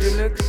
Gelukkig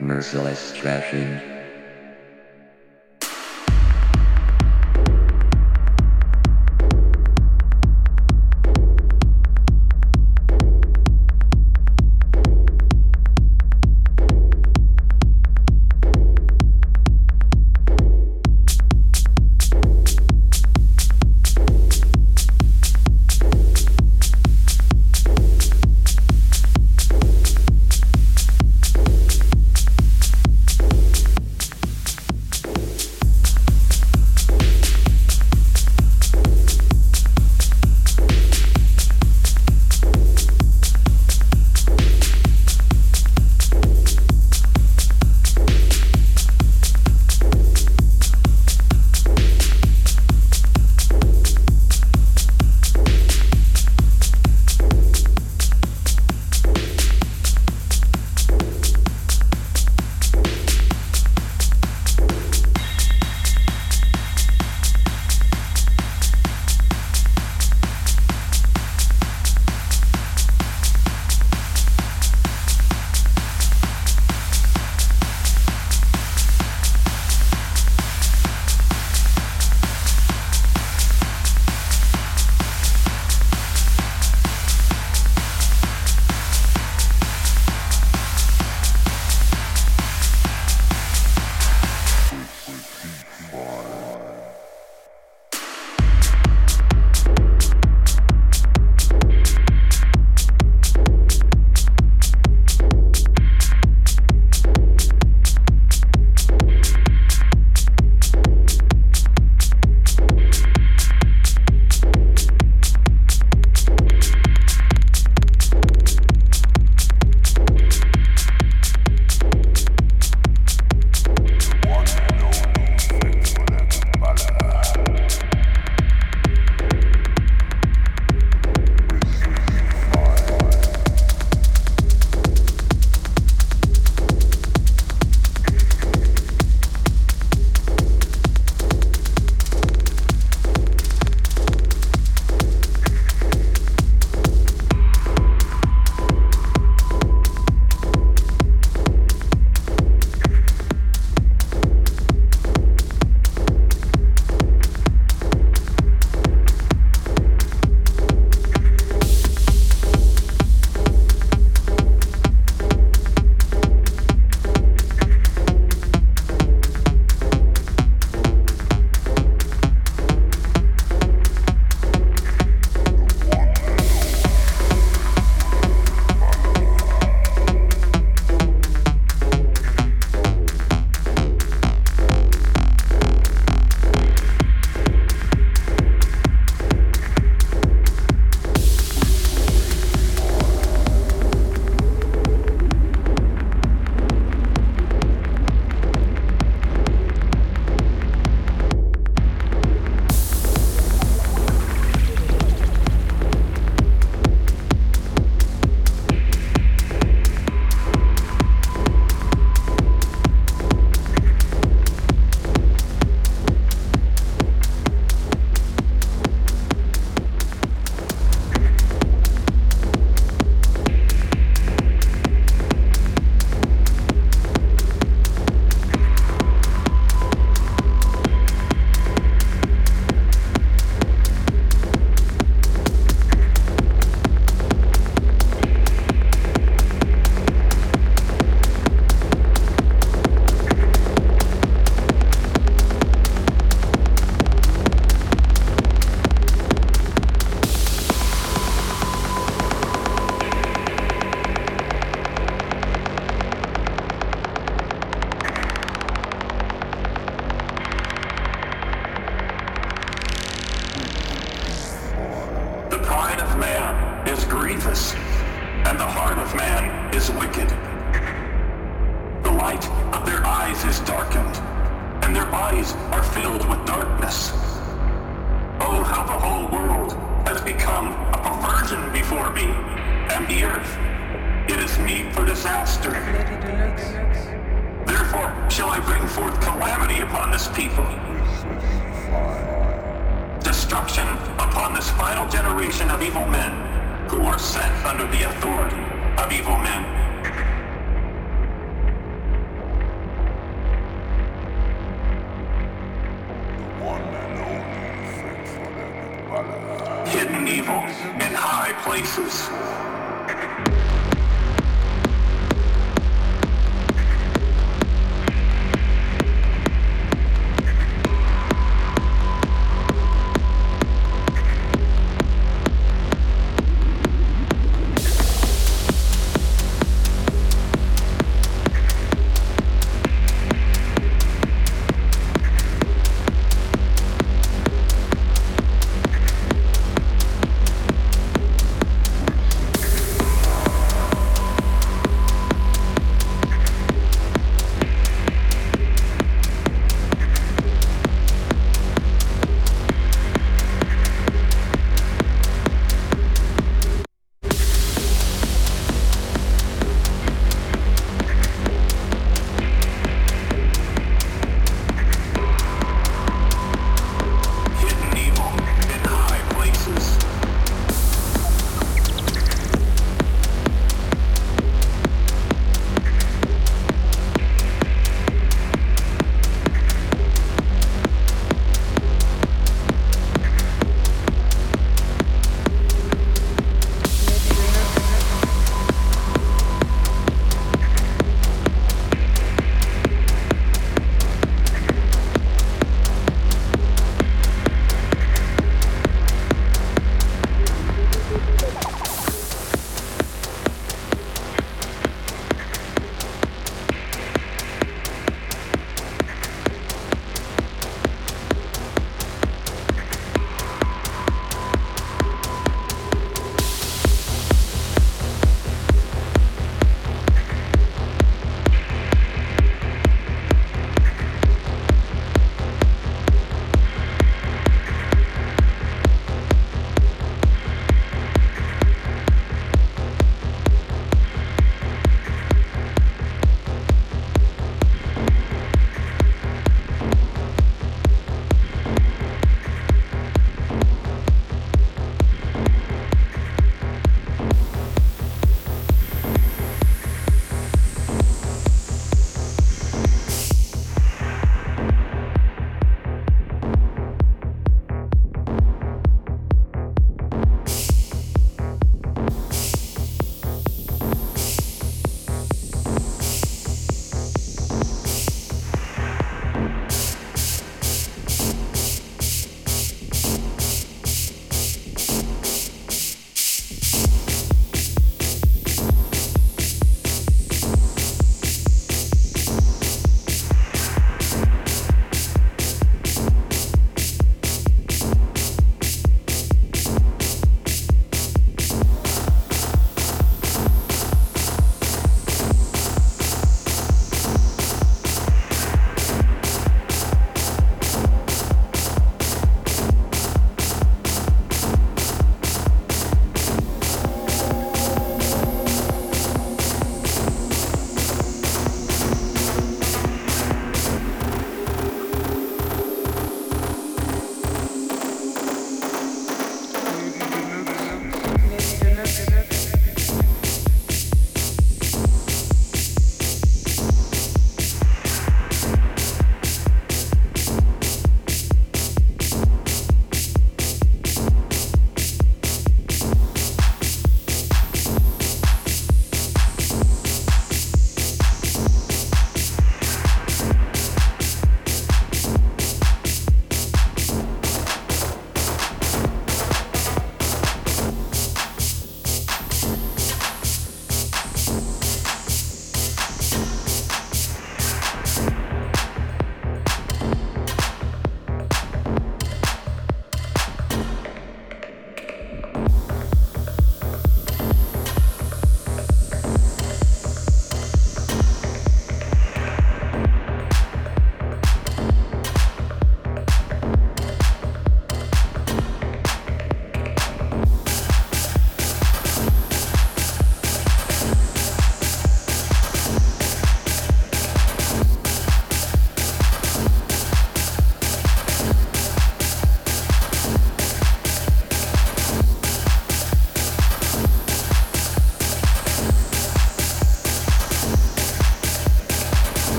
Merciless trashing.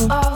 Oh, oh.